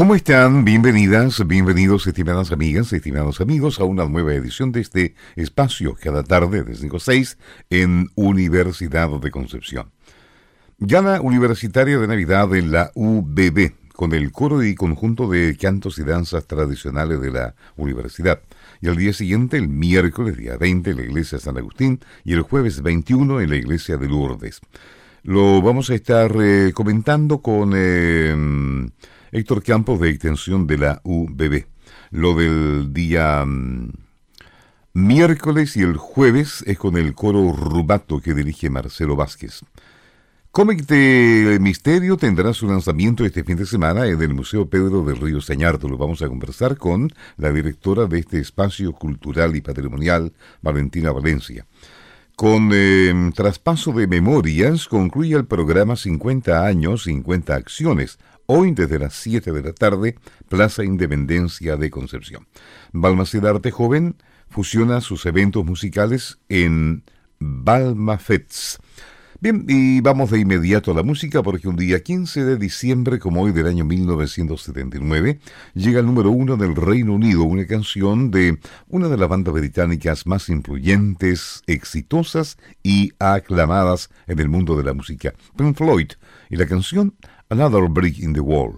¿Cómo están? Bienvenidas, bienvenidos estimadas amigas, estimados amigos a una nueva edición de este espacio cada tarde de 5 a 6 en Universidad de Concepción. Gala Universitaria de Navidad en la UBB con el coro y conjunto de cantos y danzas tradicionales de la universidad. Y al día siguiente, el miércoles, día 20, en la iglesia de San Agustín y el jueves 21 en la iglesia de Lourdes. Lo vamos a estar eh, comentando con... Eh, Héctor Campos de Extensión de la UBB. Lo del día mm, miércoles y el jueves es con el coro Rubato que dirige Marcelo Vázquez. Cómic de Misterio tendrá su lanzamiento este fin de semana en el Museo Pedro del Río Sañardo. Lo vamos a conversar con la directora de este espacio cultural y patrimonial, Valentina Valencia. Con eh, traspaso de memorias concluye el programa 50 años, 50 acciones, Hoy desde las 7 de la tarde, Plaza Independencia de Concepción. Balmaceda Arte Joven fusiona sus eventos musicales en Balma Fets. Bien, y vamos de inmediato a la música porque un día 15 de diciembre, como hoy del año 1979, llega el número uno del Reino Unido, una canción de una de las bandas británicas más influyentes, exitosas y aclamadas en el mundo de la música, Pink Floyd, y la canción Another Brick in the Wall.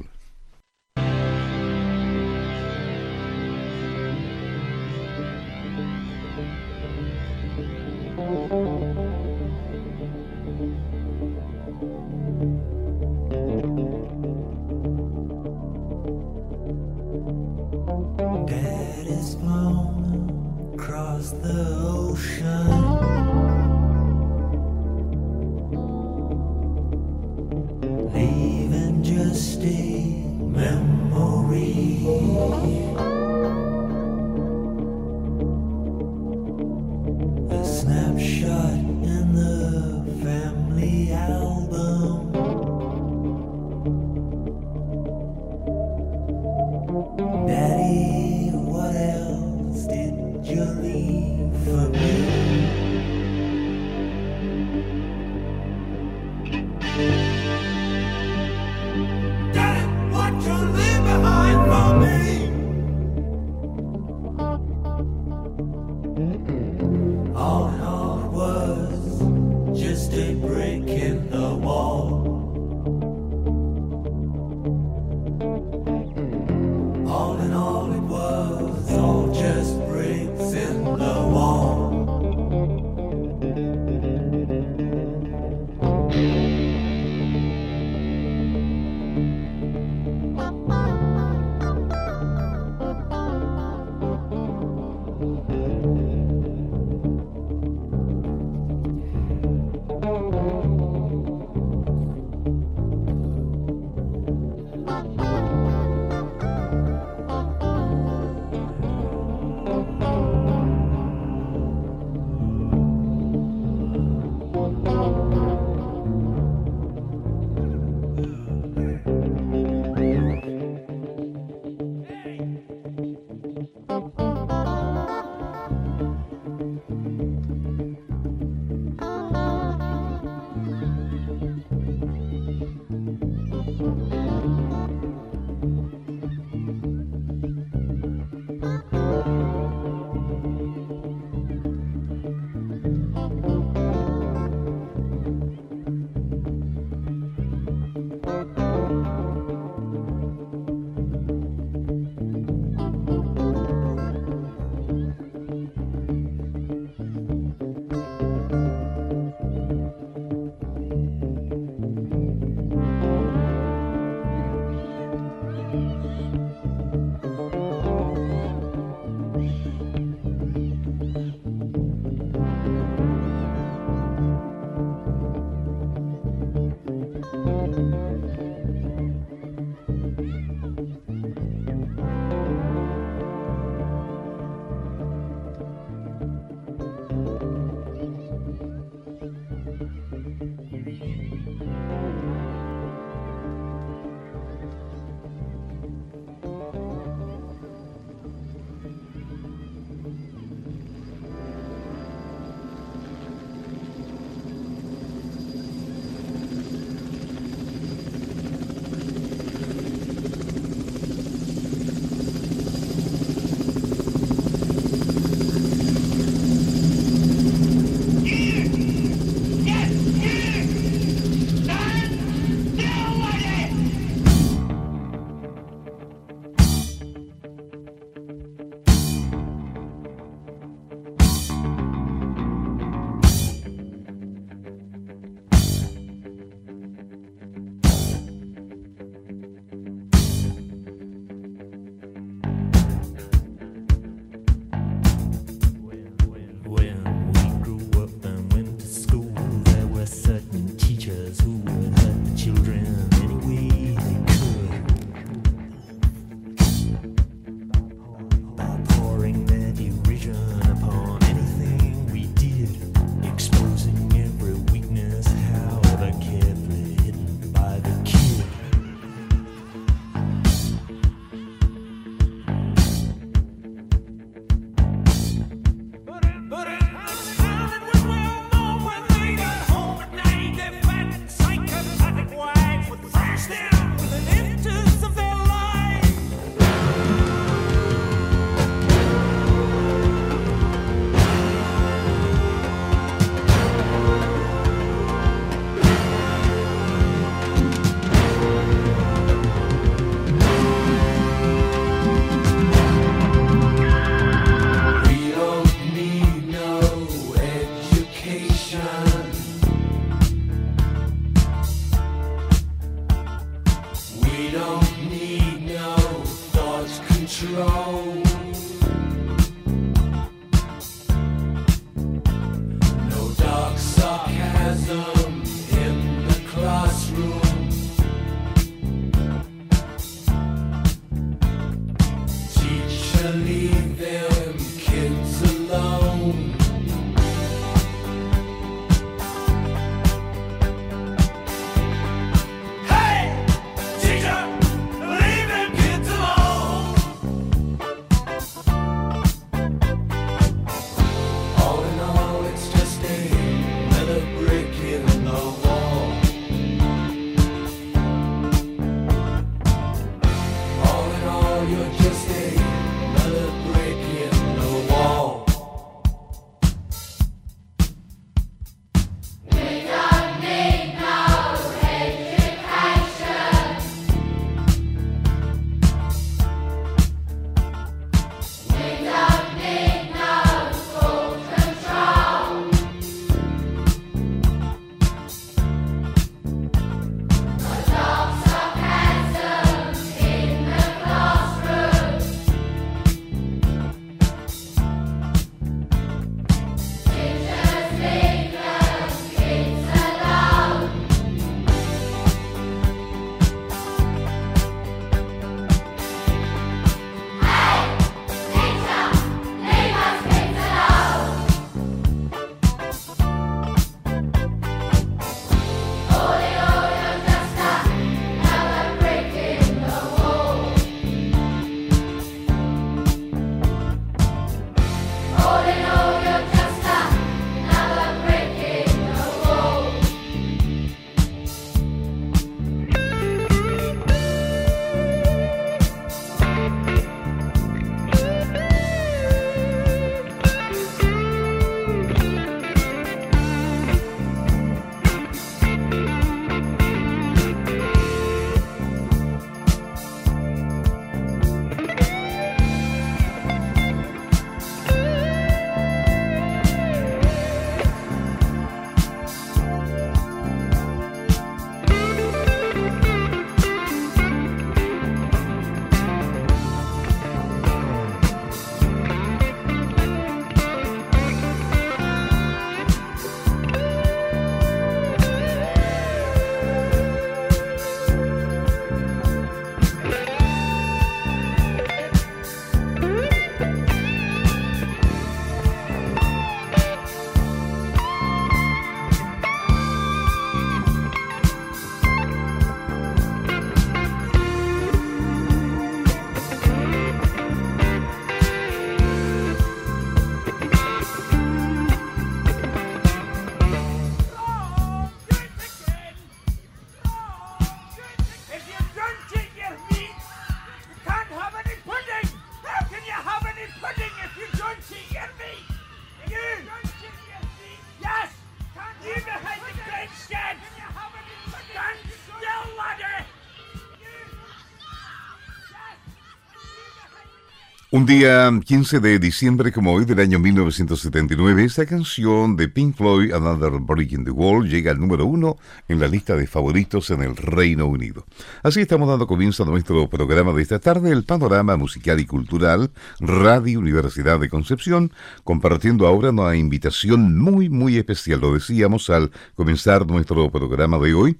Un día 15 de diciembre como hoy del año 1979, esta canción de Pink Floyd, Another Break in the Wall, llega al número uno en la lista de favoritos en el Reino Unido. Así estamos dando comienzo a nuestro programa de esta tarde, el panorama musical y cultural, Radio Universidad de Concepción, compartiendo ahora una invitación muy, muy especial, lo decíamos al comenzar nuestro programa de hoy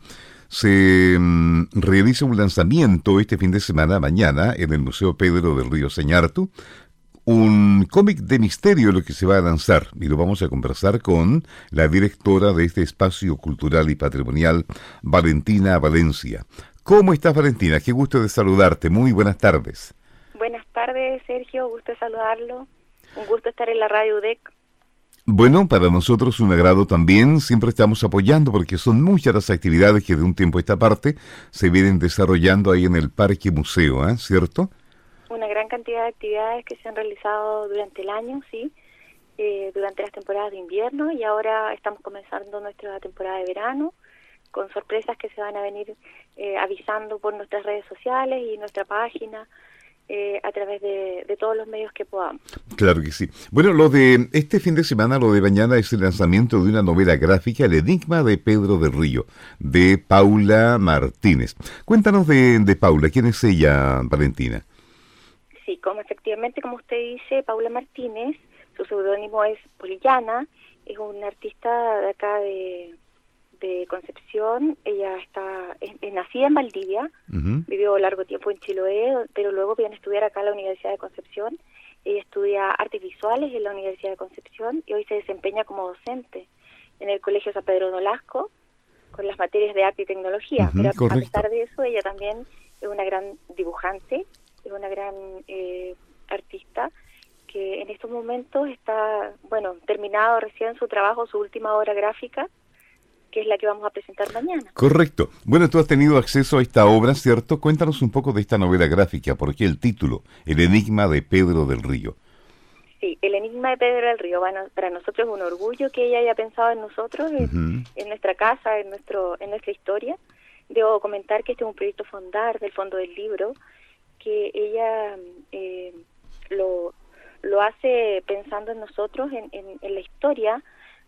se mm, realiza un lanzamiento este fin de semana, mañana, en el Museo Pedro del Río Señartu, un cómic de misterio lo que se va a lanzar y lo vamos a conversar con la directora de este espacio cultural y patrimonial, Valentina Valencia. ¿Cómo estás, Valentina? Qué gusto de saludarte. Muy buenas tardes. Buenas tardes, Sergio. Gusto saludarlo. Un gusto estar en la radio UDEC. Bueno, para nosotros un agrado también, siempre estamos apoyando porque son muchas las actividades que de un tiempo a esta parte se vienen desarrollando ahí en el Parque Museo, ¿eh? ¿cierto? Una gran cantidad de actividades que se han realizado durante el año, sí, eh, durante las temporadas de invierno y ahora estamos comenzando nuestra temporada de verano con sorpresas que se van a venir eh, avisando por nuestras redes sociales y nuestra página eh, a través de, todos los medios que podamos. Claro que sí. Bueno, lo de este fin de semana, lo de mañana es el lanzamiento de una novela gráfica, El Enigma de Pedro del Río, de Paula Martínez. Cuéntanos de, de Paula, ¿quién es ella, Valentina? Sí, como efectivamente, como usted dice, Paula Martínez, su seudónimo es Polillana, es una artista de acá de, de Concepción, ella está es, nacida en Valdivia, vivió largo tiempo en Chiloé, pero luego viene a estudiar acá en la Universidad de Concepción. Ella estudia artes visuales en la Universidad de Concepción y hoy se desempeña como docente en el Colegio San Pedro Nolasco con las materias de arte y tecnología. pero a pesar de eso, ella también es una gran dibujante, es una gran eh, artista que en estos momentos está, bueno, terminado recién su trabajo, su última obra gráfica, que es la que vamos a presentar mañana. Correcto. Bueno, tú has tenido acceso a esta obra, ¿cierto? Cuéntanos un poco de esta novela gráfica, porque el título, El Enigma de Pedro del Río. Sí, El Enigma de Pedro del Río, bueno, para nosotros es un orgullo que ella haya pensado en nosotros, en, nuestra casa, en, nuestro, en nuestra historia. Debo comentar que este es un proyecto fondar del Fondo del Libro, que ella eh, lo, lo hace pensando en nosotros, en, en la historia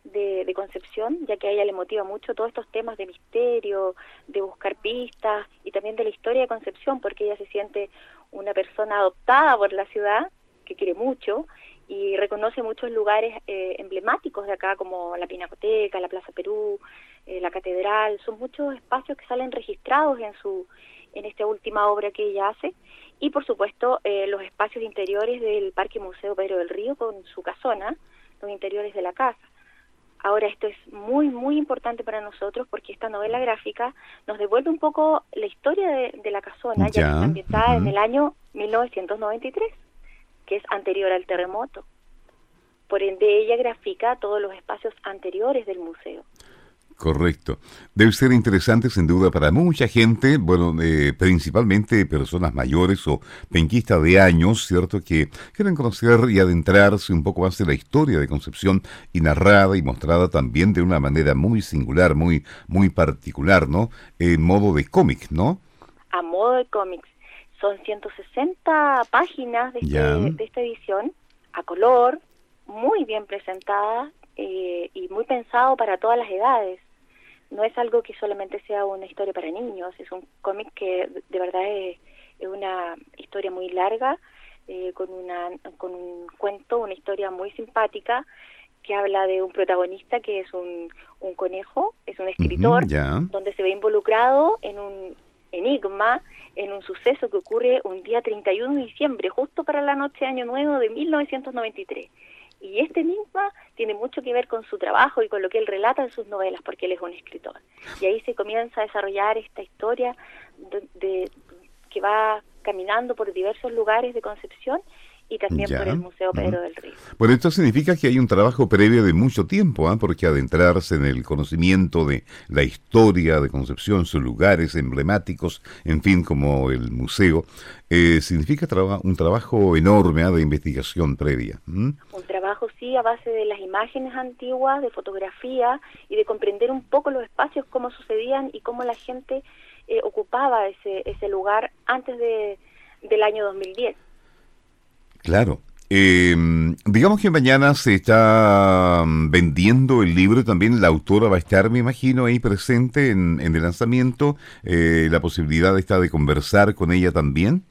de, Concepción, ya que a ella le motiva mucho todos estos temas de misterio, de buscar pistas y también de la historia de Concepción, porque ella se siente una persona adoptada por la ciudad, que quiere mucho y reconoce muchos lugares eh, emblemáticos de acá, como la Pinacoteca, la Plaza Perú, eh, la Catedral, son muchos espacios que salen registrados en su en esta última obra que ella hace y por supuesto eh, los espacios interiores del Parque Museo Pedro del Río con su casona, los interiores de la casa. Ahora, esto es muy, muy importante para nosotros porque esta novela gráfica nos devuelve un poco la historia de, la casona, ya, que está ambientada en el año 1993, que es anterior al terremoto. Por ende, ella grafica todos los espacios anteriores del museo. Correcto. Debe ser interesante sin duda para mucha gente, bueno, eh, principalmente personas mayores o penquistas de años, ¿cierto? Que quieren conocer y adentrarse un poco más en la historia de Concepción y narrada y mostrada también de una manera muy singular, muy, muy particular, ¿no? En modo de cómic, ¿no? A modo de cómics. Son 160 páginas de, este, de esta edición, a color, muy bien presentada, eh, y muy pensado para todas las edades. No es algo que solamente sea una historia para niños, es un cómic que de verdad es, una historia muy larga, eh, con, una, con un cuento, una historia muy simpática que habla de un protagonista que es un, un conejo, es un escritor, donde se ve involucrado en un enigma, en un suceso que ocurre un día 31 de diciembre, justo para la noche de Año Nuevo de 1993. Y este enigma tiene mucho que ver con su trabajo y con lo que él relata en sus novelas, porque él es un escritor. Y ahí se comienza a desarrollar esta historia de, que va caminando por diversos lugares de Concepción y también por el Museo Pedro del Río. Bueno, esto significa que hay un trabajo previo de mucho tiempo, ¿ah? porque adentrarse en el conocimiento de la historia de Concepción, sus lugares emblemáticos, en fin, como el museo, eh, significa un trabajo enorme ¿ah? de investigación previa. Un trabajo, sí, a base de las imágenes antiguas, de fotografía y de comprender un poco los espacios, cómo sucedían y cómo la gente eh, ocupaba ese, ese lugar antes de, del año 2010. Claro. Eh, digamos que mañana se está mm, vendiendo el libro también. La autora va a estar, me imagino, ahí presente en, el lanzamiento. Eh, la posibilidad está de conversar con ella también.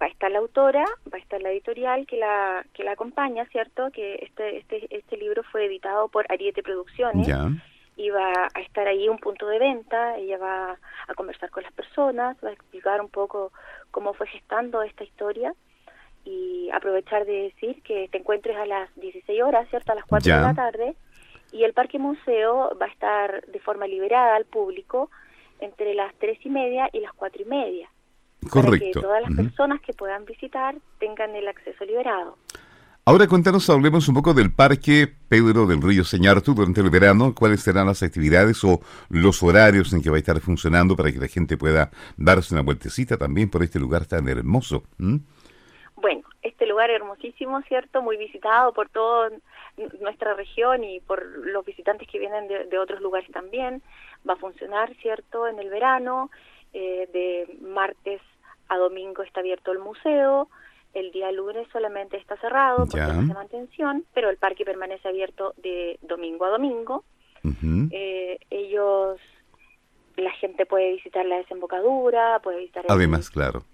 Va a estar la autora, va a estar la editorial que la que la acompaña, ¿cierto? Que este este este libro fue editado por Ariete Producciones. Ya. Y va a estar ahí un punto de venta. Ella va a conversar con las personas, va a explicar un poco cómo fue gestando esta historia y aprovechar de decir que te encuentres a las 16 horas, ¿cierto? A las 4 de la tarde. Y el Parque Museo va a estar de forma liberada al público entre las 3 y media y las 4 y media. Correcto. Para que todas las personas que puedan visitar tengan el acceso liberado. Ahora cuéntanos, hablemos un poco del Parque Pedro del Río Señartu durante el verano. ¿Cuáles serán las actividades o los horarios en que va a estar funcionando para que la gente pueda darse una vueltecita también por este lugar tan hermoso? Bueno, este lugar hermosísimo, ¿cierto? Muy visitado por toda nuestra región y por los visitantes que vienen de, otros lugares también. Va a funcionar, ¿cierto? En el verano, eh, de martes a domingo está abierto el museo. El día lunes solamente está cerrado por temas de mantención, pero el parque permanece abierto de domingo a domingo. eh, ellos, la gente puede visitar la desembocadura, puede visitar... Además, claro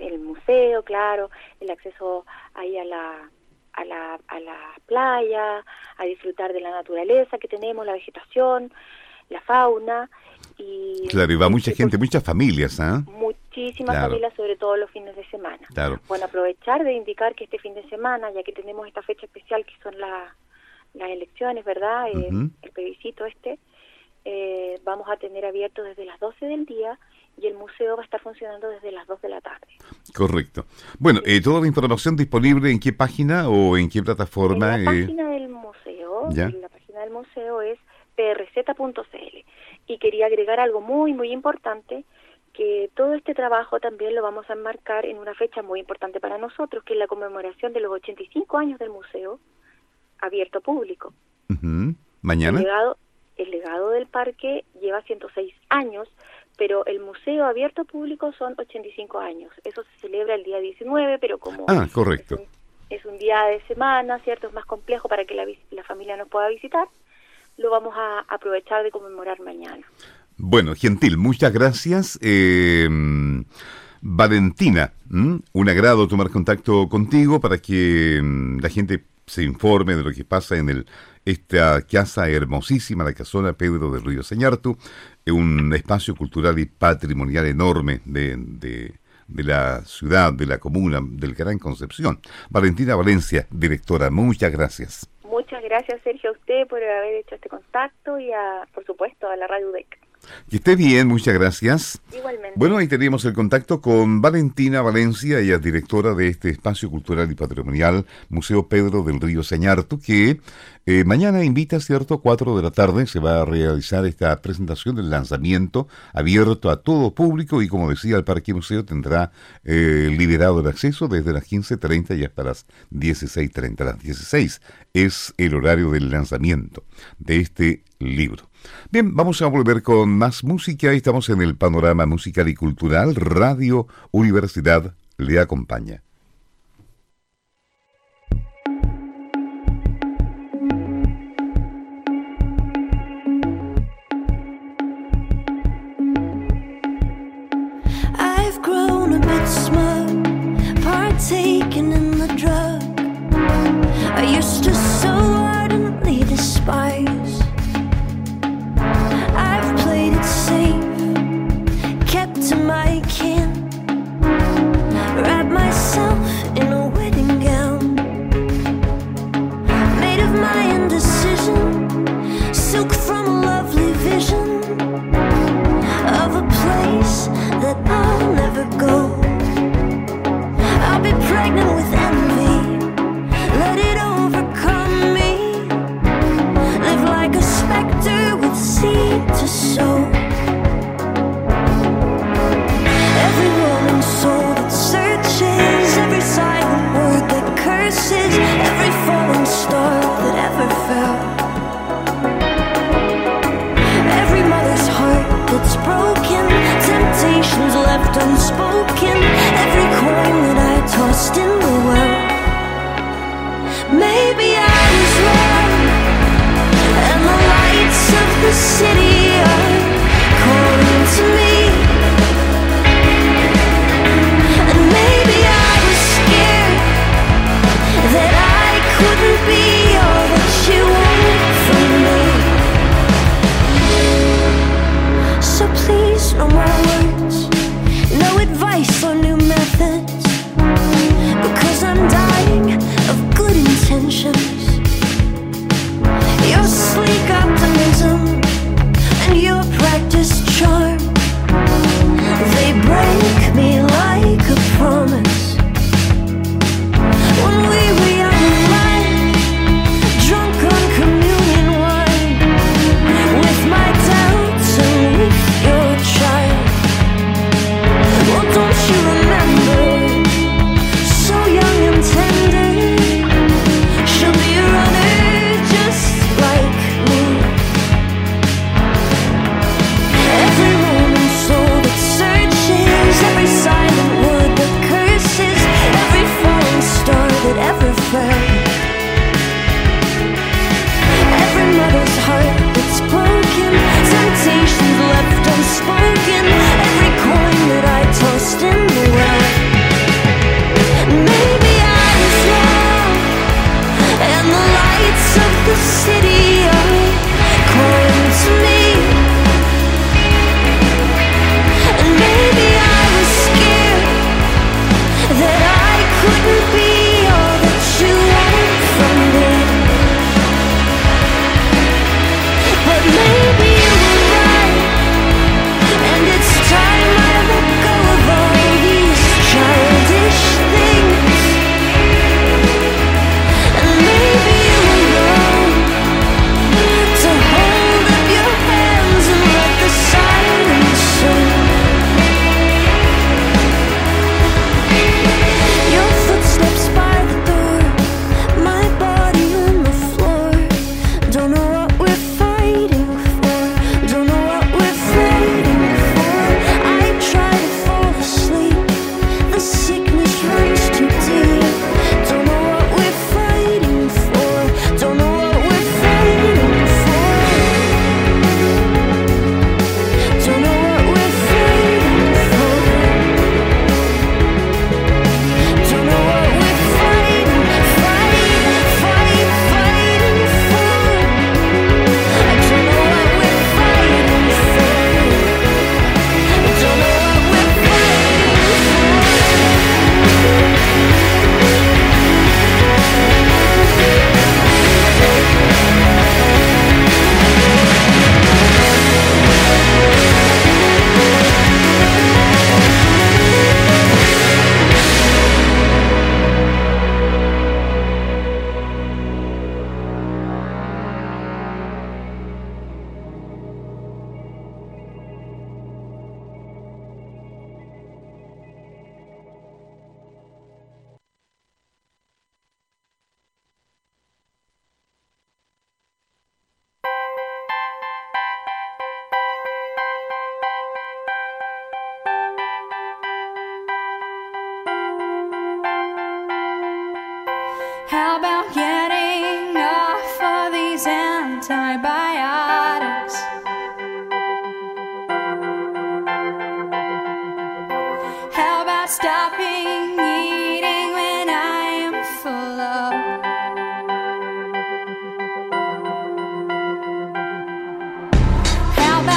el museo, claro, el acceso ahí a la, a la, a la playa, a disfrutar de la naturaleza que tenemos, la vegetación, la fauna. Y, claro, y va mucha gente, muchas familias, ¿ah? Muchísimas familias, sobre todo los fines de semana. Claro. Bueno, aprovechar de indicar que este fin de semana, ya que tenemos esta fecha especial que son las elecciones, ¿verdad? Eh, el plebiscito este, eh, vamos a tener abierto desde las 12 del día y el museo va a estar funcionando desde las 2 de la tarde. Correcto. Bueno, eh, ¿toda la información disponible en qué página o en qué plataforma? En la página del museo, la página del museo es prz.cl. Y quería agregar algo muy, muy importante, que todo este trabajo también lo vamos a enmarcar en una fecha muy importante para nosotros, que es la conmemoración de los 85 años del museo abierto público. ¿Mañana? El legado, el legado del parque lleva 106 años, pero el museo abierto público son 85 años. Eso se celebra el día 19, pero como ah, correcto. Es, un, día de semana, ¿cierto? Es más complejo para que la, la familia nos pueda visitar. Lo vamos a aprovechar de conmemorar mañana. Bueno, Gentil, muchas gracias. Eh, Valentina, un agrado tomar contacto contigo para que mm, la gente se informe de lo que pasa en el esta casa hermosísima, la casona Pedro del Río Señartu, un espacio cultural y patrimonial enorme de, de, la ciudad, de la comuna, del Gran Concepción. Valentina Valencia, directora, muchas gracias. Muchas gracias, Sergio, a usted por haber hecho este contacto y, a, por supuesto, a la Radio UDEC. Que esté bien, muchas gracias. Igualmente. Bueno, ahí teníamos el contacto con Valentina Valencia, ella es directora de este espacio cultural y patrimonial, Museo Pedro del Río Señartu, que eh, mañana invita, ¿cierto? 4 de la tarde se va a realizar esta presentación del lanzamiento abierto a todo público y como decía, el Parque Museo tendrá eh, liberado el acceso desde las 15.30 y hasta las 16.30. Las 16 es el horario del lanzamiento de este libro. Bien, vamos a volver con más música. Estamos en el panorama musical y cultural. Radio Universidad le acompaña.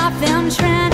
stop them trying.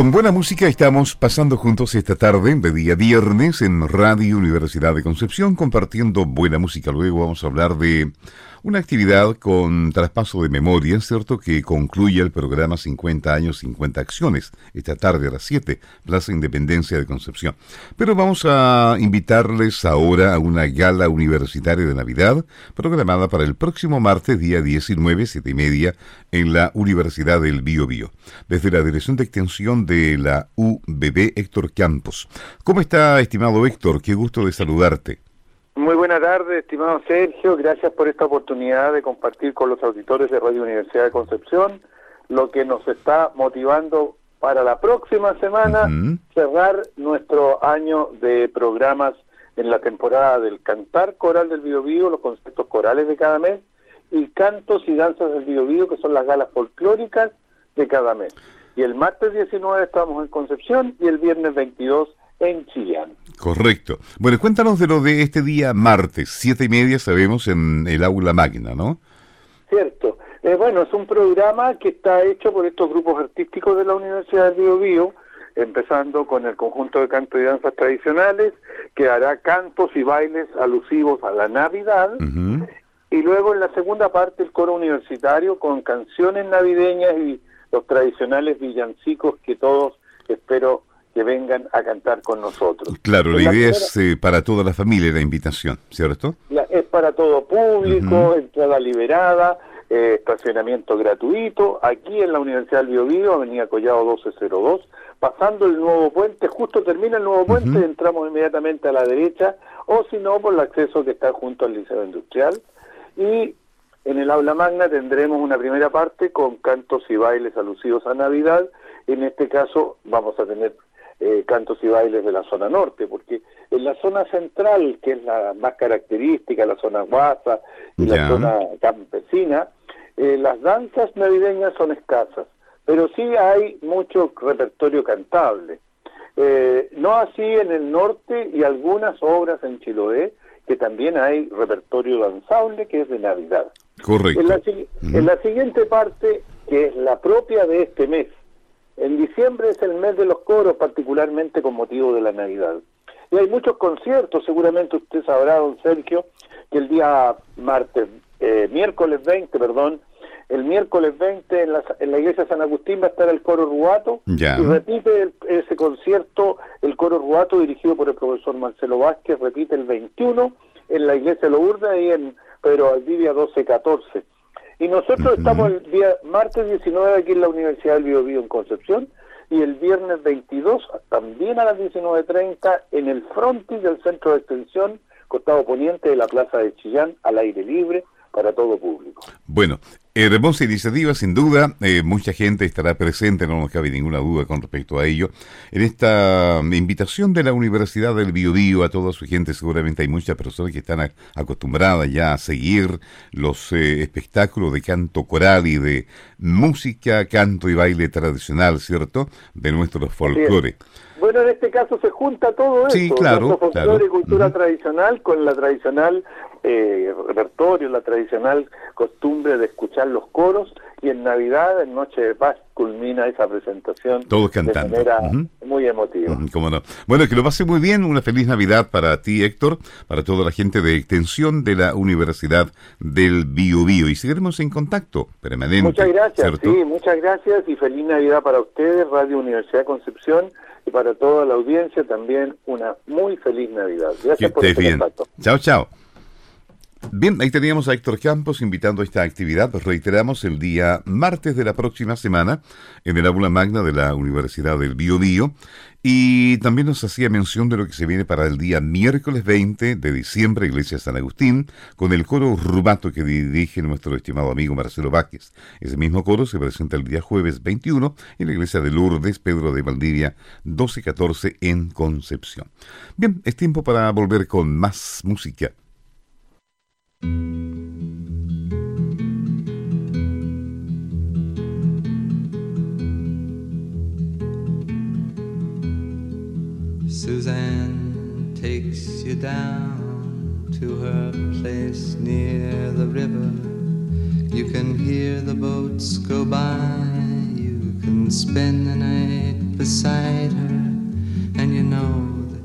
Con buena música estamos pasando juntos esta tarde de día viernes en Radio Universidad de Concepción compartiendo buena música. Luego vamos a hablar de una actividad con traspaso de memoria, ¿cierto? Que concluye el programa 50 años, 50 acciones, esta tarde a las 7, Plaza Independencia de Concepción. Pero vamos a invitarles ahora a una gala universitaria de Navidad, programada para el próximo martes, día 19, 7 y media, en la Universidad del Bio Bio. Desde la Dirección de Extensión de la UBB, Héctor Campos. ¿Cómo está, estimado Héctor? Qué gusto de saludarte. Muy buena tarde, estimado Sergio. Gracias por esta oportunidad de compartir con los auditores de Radio Universidad de Concepción lo que nos está motivando para la próxima semana cerrar nuestro año de programas en la temporada del cantar coral del Biobío, los conceptos corales de cada mes, y cantos y danzas del Biobío, que son las galas folclóricas de cada mes. Y el martes 19 estamos en Concepción y el viernes 22 en Chillán. Correcto. Bueno, cuéntanos de lo de este día martes, siete y media, sabemos, en el aula magna, ¿no? Cierto. Eh, bueno, es un programa que está hecho por estos grupos artísticos de la Universidad de Bio, empezando con el conjunto de canto y danzas tradicionales, que hará cantos y bailes alusivos a la Navidad, y luego en la segunda parte el coro universitario con canciones navideñas y los tradicionales villancicos que todos espero que vengan a cantar con nosotros. Claro, la, idea es eh, para toda la familia la invitación, ¿cierto? es para todo público, entrada liberada, eh, estacionamiento gratuito, aquí en la Universidad del Biobío, Avenida Collado 1202, pasando el nuevo puente, justo termina el nuevo puente, entramos inmediatamente a la derecha, o si no, por el acceso que está junto al Liceo Industrial, y en el aula magna tendremos una primera parte con cantos y bailes alusivos a Navidad, en este caso vamos a tener eh, cantos y bailes de la zona norte, porque en la zona central, que es la más característica, la zona guasa y la zona campesina, eh, las danzas navideñas son escasas, pero sí hay mucho repertorio cantable. Eh, no así en el norte y algunas obras en Chiloé, que también hay repertorio danzable que es de Navidad. Correcto. En la, en la siguiente parte, que es la propia de este mes, en diciembre es el mes de los coros, particularmente con motivo de la Navidad. Y hay muchos conciertos, seguramente usted sabrá, don Sergio, que el día martes, eh, miércoles 20, perdón, el miércoles 20 en la, en la iglesia San Agustín va a estar el coro Ruato y repite ese concierto el coro Ruato dirigido por el profesor Marcelo Vázquez, repite el 21 en la iglesia Lourdes y en Pedro Valdivia 12-14. Y nosotros estamos el día martes 19 aquí en la Universidad del Biobío en Concepción y el viernes 22 también a las 19.30 en el frontis del centro de extensión, costado poniente de la Plaza de Chillán, al aire libre para todo público. Bueno, Hermosa iniciativa, sin duda. Eh, mucha gente estará presente, no nos cabe ninguna duda con respecto a ello. En esta invitación de la Universidad del Biobío a toda su gente, seguramente hay muchas personas que están acostumbradas ya a seguir los eh, espectáculos de canto coral y de música, canto y baile tradicional, ¿cierto? De nuestros folclores. Bueno, en este caso se junta todo eso, claro, folclore y cultura tradicional con la tradicional eh, repertorio, la tradicional costumbre de escuchar los coros y en Navidad, en Noche de Paz, culmina esa presentación Todos cantando. de manera muy emotiva. no. Bueno, que lo pase muy bien, una feliz Navidad para ti, Héctor, para toda la gente de extensión de la Universidad del Bio, Bio. y seguiremos en contacto permanente. Muchas gracias, sí, muchas gracias y feliz Navidad para ustedes, Radio Universidad Concepción y para toda la audiencia también una muy feliz Navidad. Gracias por este contacto. Chao, chao. Bien, ahí teníamos a Héctor Campos invitando a esta actividad. Reiteramos el día martes de la próxima semana en el aula magna de la Universidad del Biobío. Y también nos hacía mención de lo que se viene para el día miércoles 20 de diciembre, Iglesia San Agustín, con el coro Rubato que dirige nuestro estimado amigo Marcelo Vázquez. Ese mismo coro se presenta el día jueves 21 en la Iglesia de Lourdes, Pedro de Valdivia, 1214 en Concepción. Bien, es tiempo para volver con más música. Suzanne takes you down to her place near the river. You can hear the boats go by, you can spend the night beside her, and you know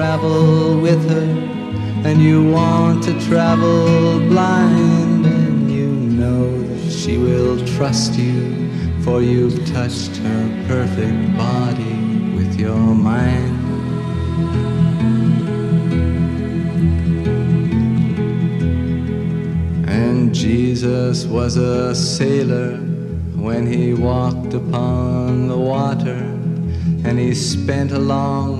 travel with her, and you want to travel blind, and you know that she will trust you, for you've touched her perfect body with your mind. And Jesus was a sailor when he walked upon the water. And he spent a long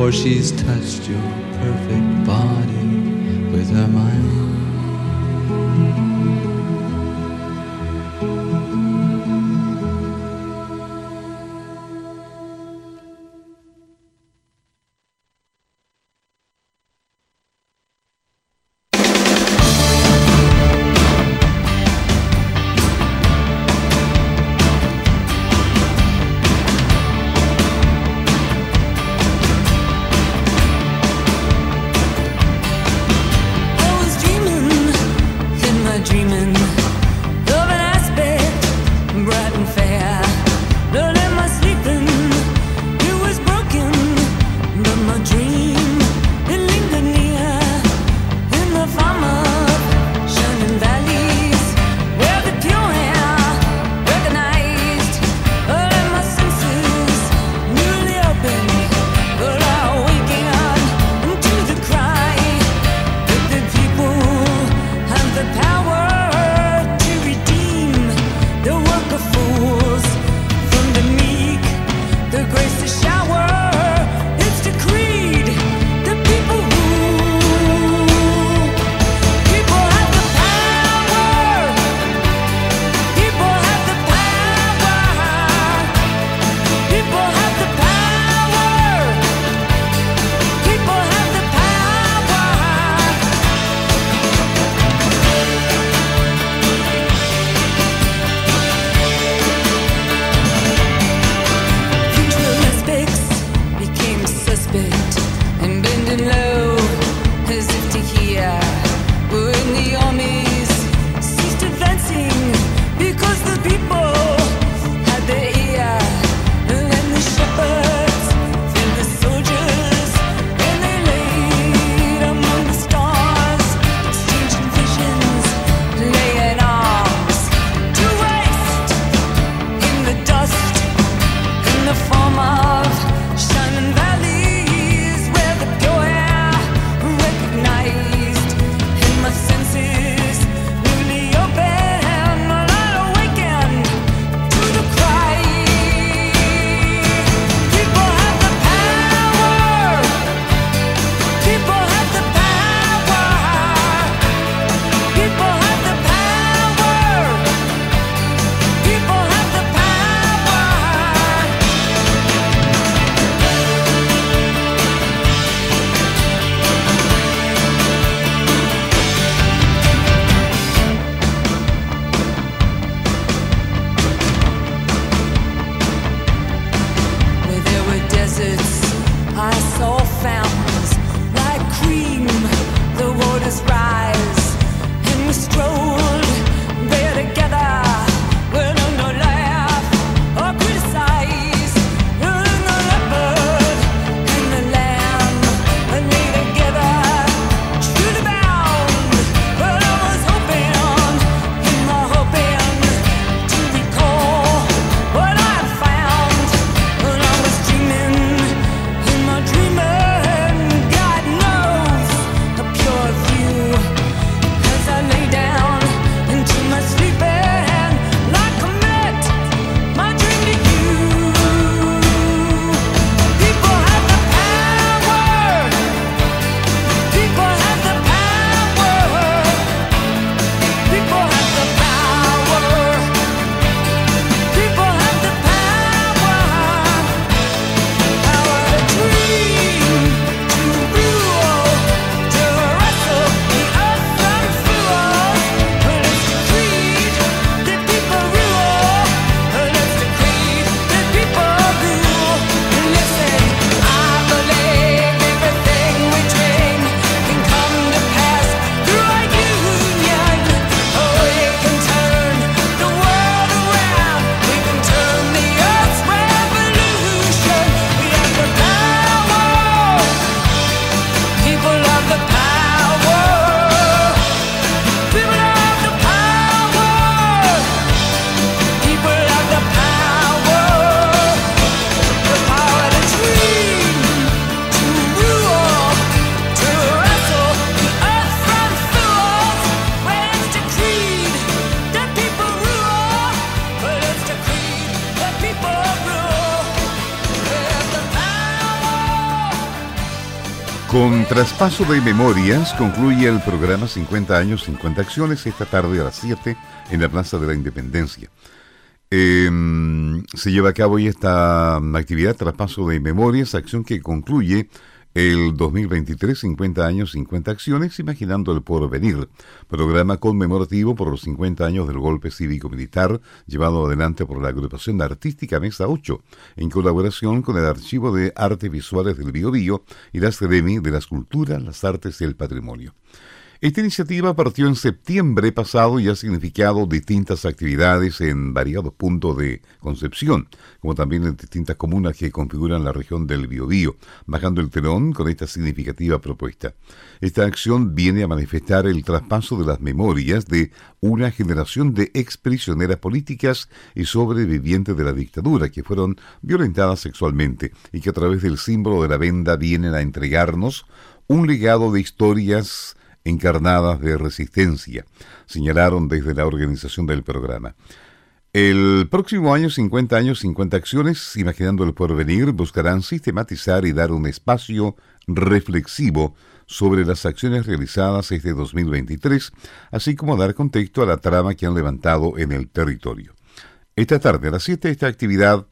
for she's touched your perfect body with her mind. Dreaming traspaso de memorias concluye el programa 50 años, 50 acciones esta tarde a las 7 en la Plaza de la Independencia. Em, se lleva a cabo hoy esta actividad, traspaso de memorias, acción que concluye el 2023, 50 años, 50 acciones, imaginando el porvenir. Programa conmemorativo por los 50 años del golpe cívico-militar, llevado adelante por la agrupación artística Mesa 8, en colaboración con el Archivo de Artes Visuales del Biobío y la Academia de las Culturas, las Artes y el Patrimonio. Esta iniciativa partió en septiembre pasado y ha significado distintas actividades en variados puntos de Concepción, como también en distintas comunas que configuran la región del Biobío, bajando el telón con esta significativa propuesta. Esta acción viene a manifestar el traspaso de las memorias de una generación de exprisioneras políticas y sobrevivientes de la dictadura que fueron violentadas sexualmente y que a través del símbolo de la venda vienen a entregarnos un legado de historias encarnadas de resistencia, señalaron desde la organización del programa. El próximo año, 50 años, 50 acciones, imaginando el porvenir, buscarán sistematizar y dar un espacio reflexivo sobre las acciones realizadas este 2023, así como dar contexto a la trama que han levantado en el territorio. Esta tarde a las 7 esta actividad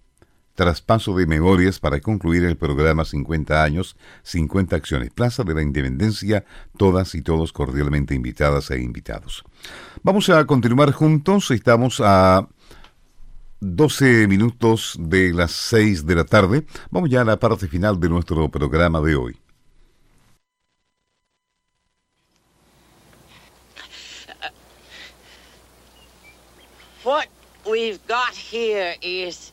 traspaso de memorias para concluir el programa 50 años, 50 acciones. Plaza de la Independencia, todas y todos cordialmente invitadas e invitados. Vamos a continuar juntos, estamos a 12 minutos de las 6 de la tarde. Vamos ya a la parte final de nuestro programa de hoy. What we've got here is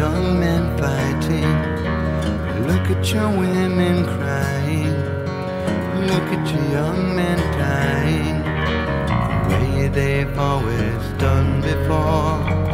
young men fighting. Look at your women crying. Look at your young men dying. The way they've always done before.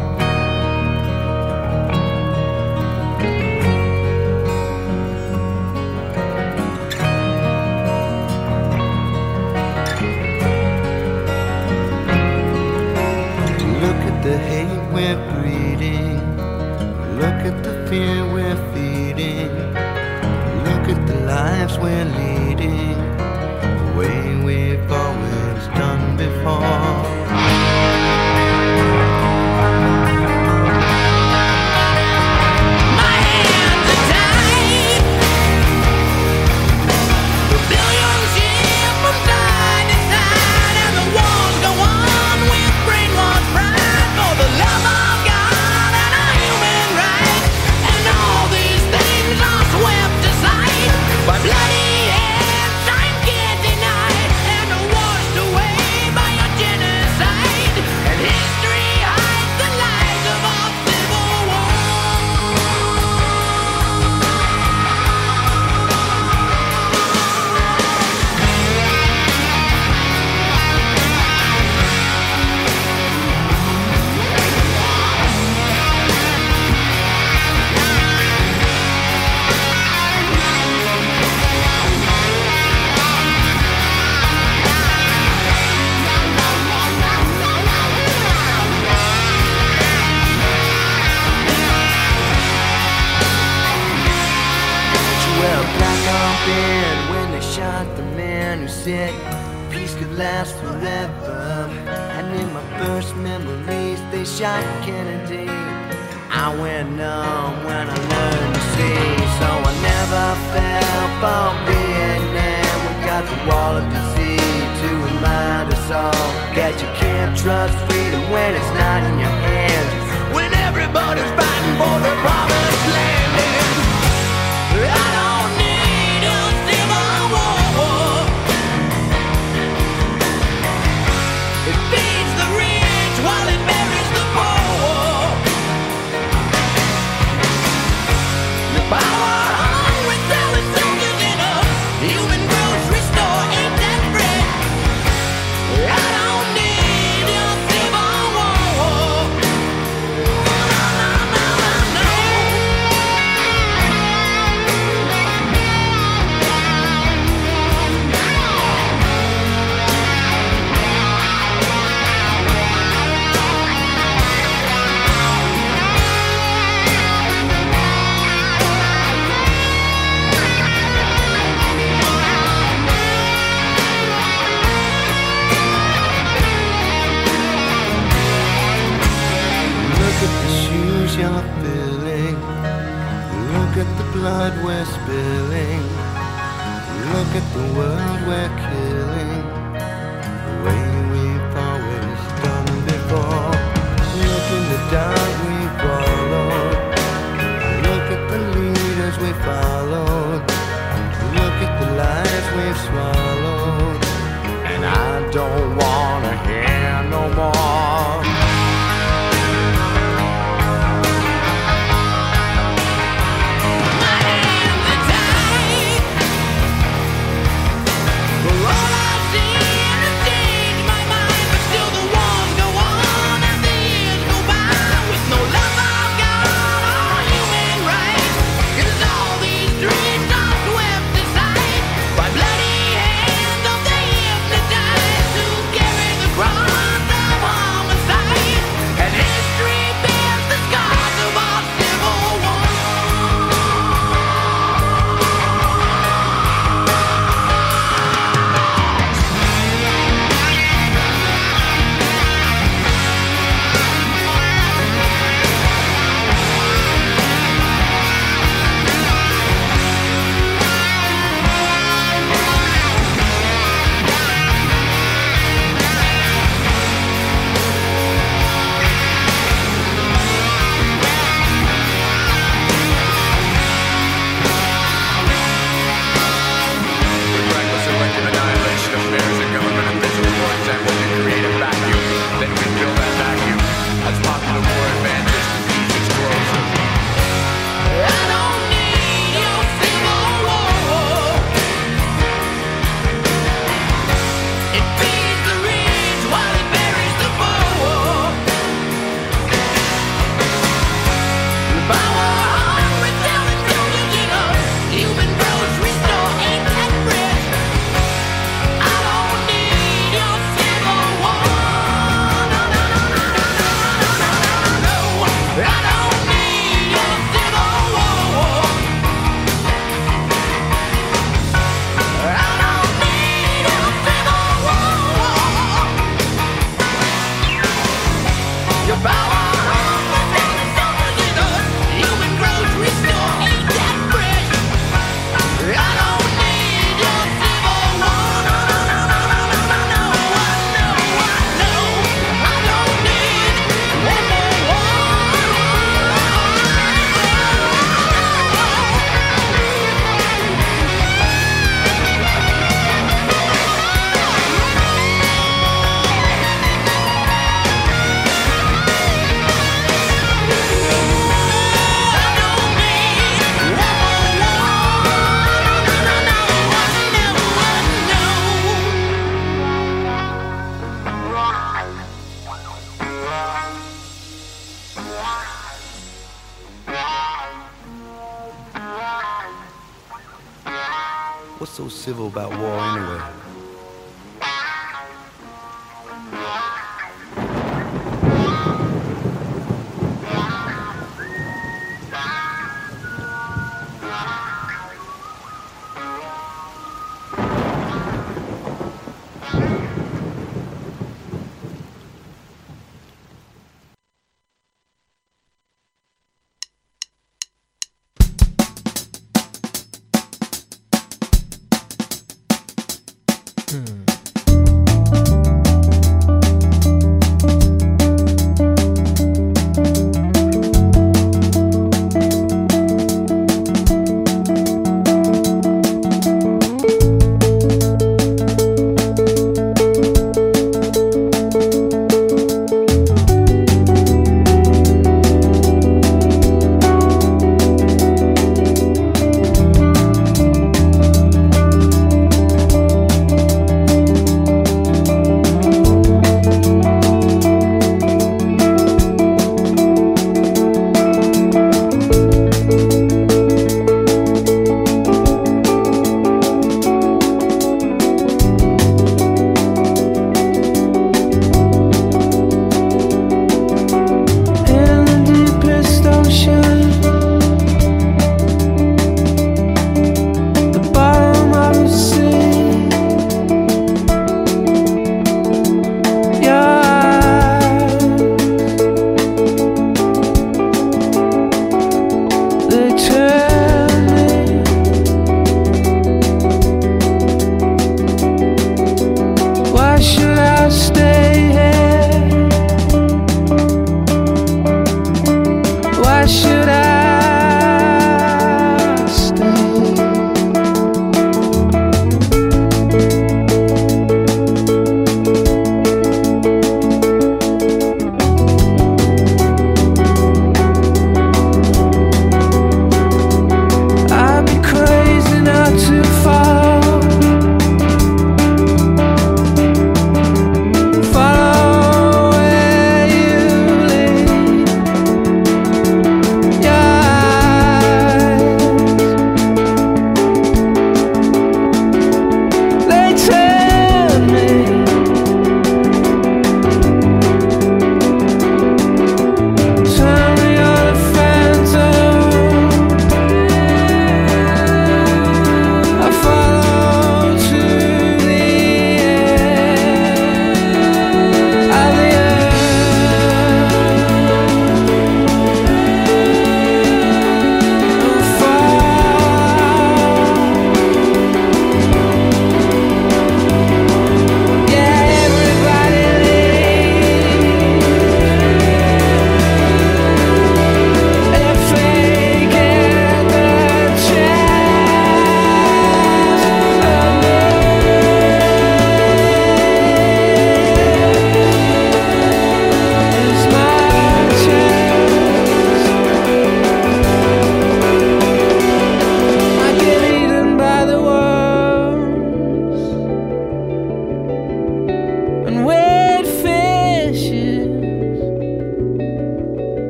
That you can't trust freedom when it's not in your hands.